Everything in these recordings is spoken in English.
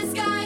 the sky.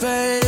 You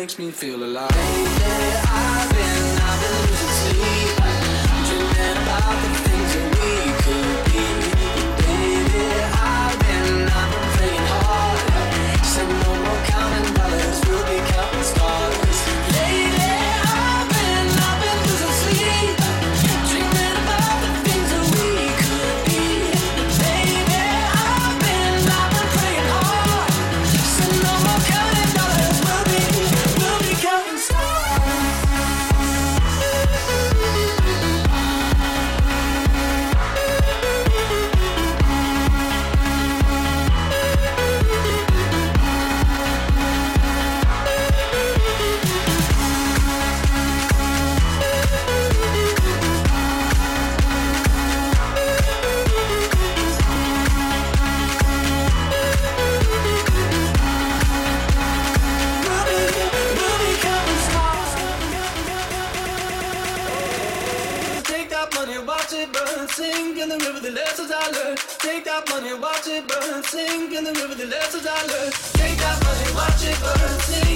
makes me feel alive. Baby, I've been, I've been losing sleep, dreaming about the. Sink in the river, the lessons I learned. Take that money, watch it burn. Sink in the river, the lessons I learned. Take that money, watch it burn. Sink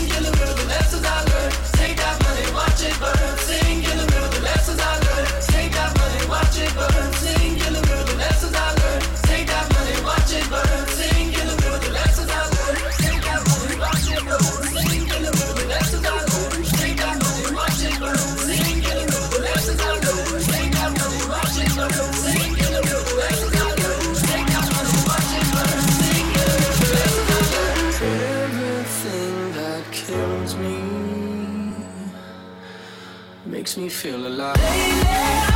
me feel alive. Baby.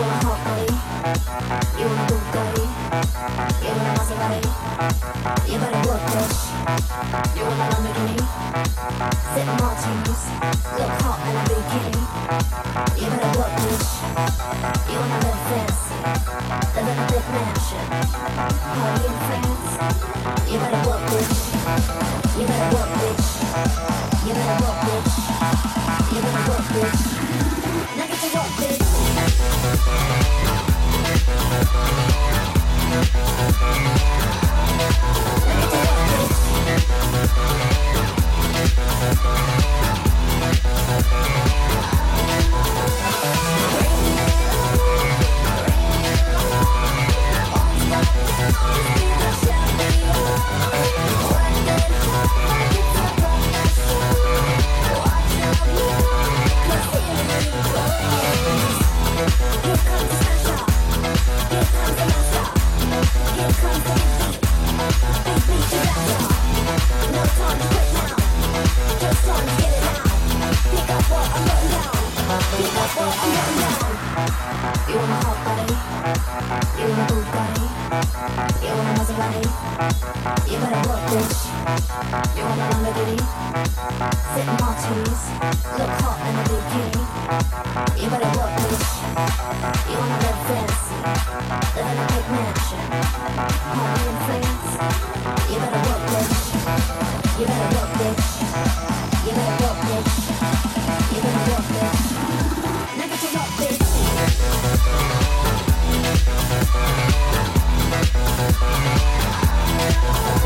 Want a hot body? You want a Bugatti? You want a Maserati? You better work, bitch. You want a Lamborghini? Sip martinis, look hot in a bikini. You better work, bitch. You wanna live fancy, live in a big party in France. You better work, bitch. You better work, bitch. You better work, bitch. You better work, bitch. Bitch. You You want a Bugatti? You want a Maserati? You better work, bitch. You want a Lamborghini? Sip martinis, look hot in a bikini. You better work, bitch. You wanna live fancy, live in a big mansion, party in France. You better work, bitch. You better work, bitch. You better work, bitch. You better work, bitch. Get to work, bitch.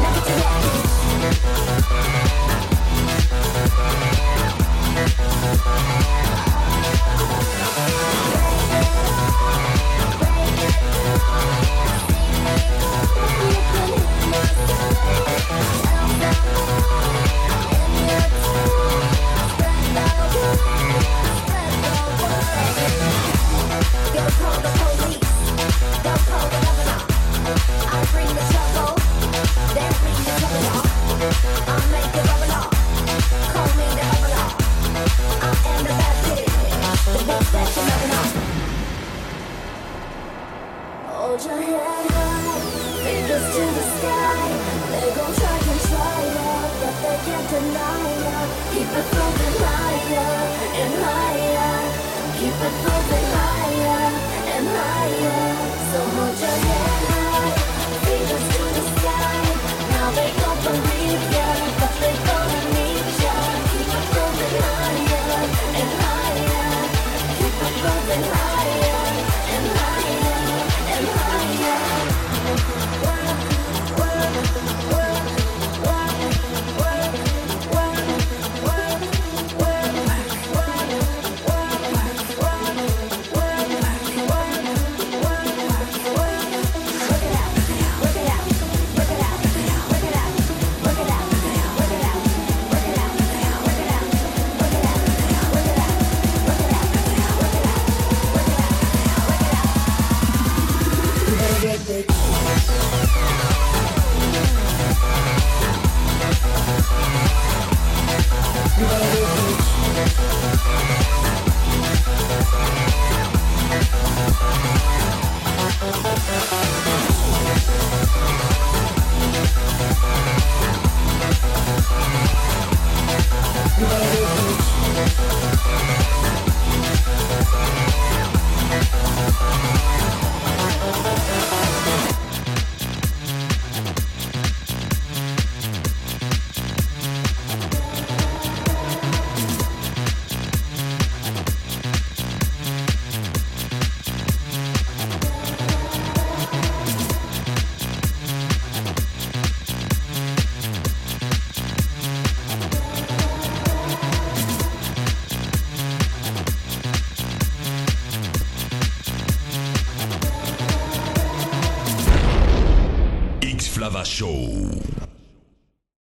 Get to work, bitch. Don't I'll bring the Keep it moving higher and higher. So hold your head.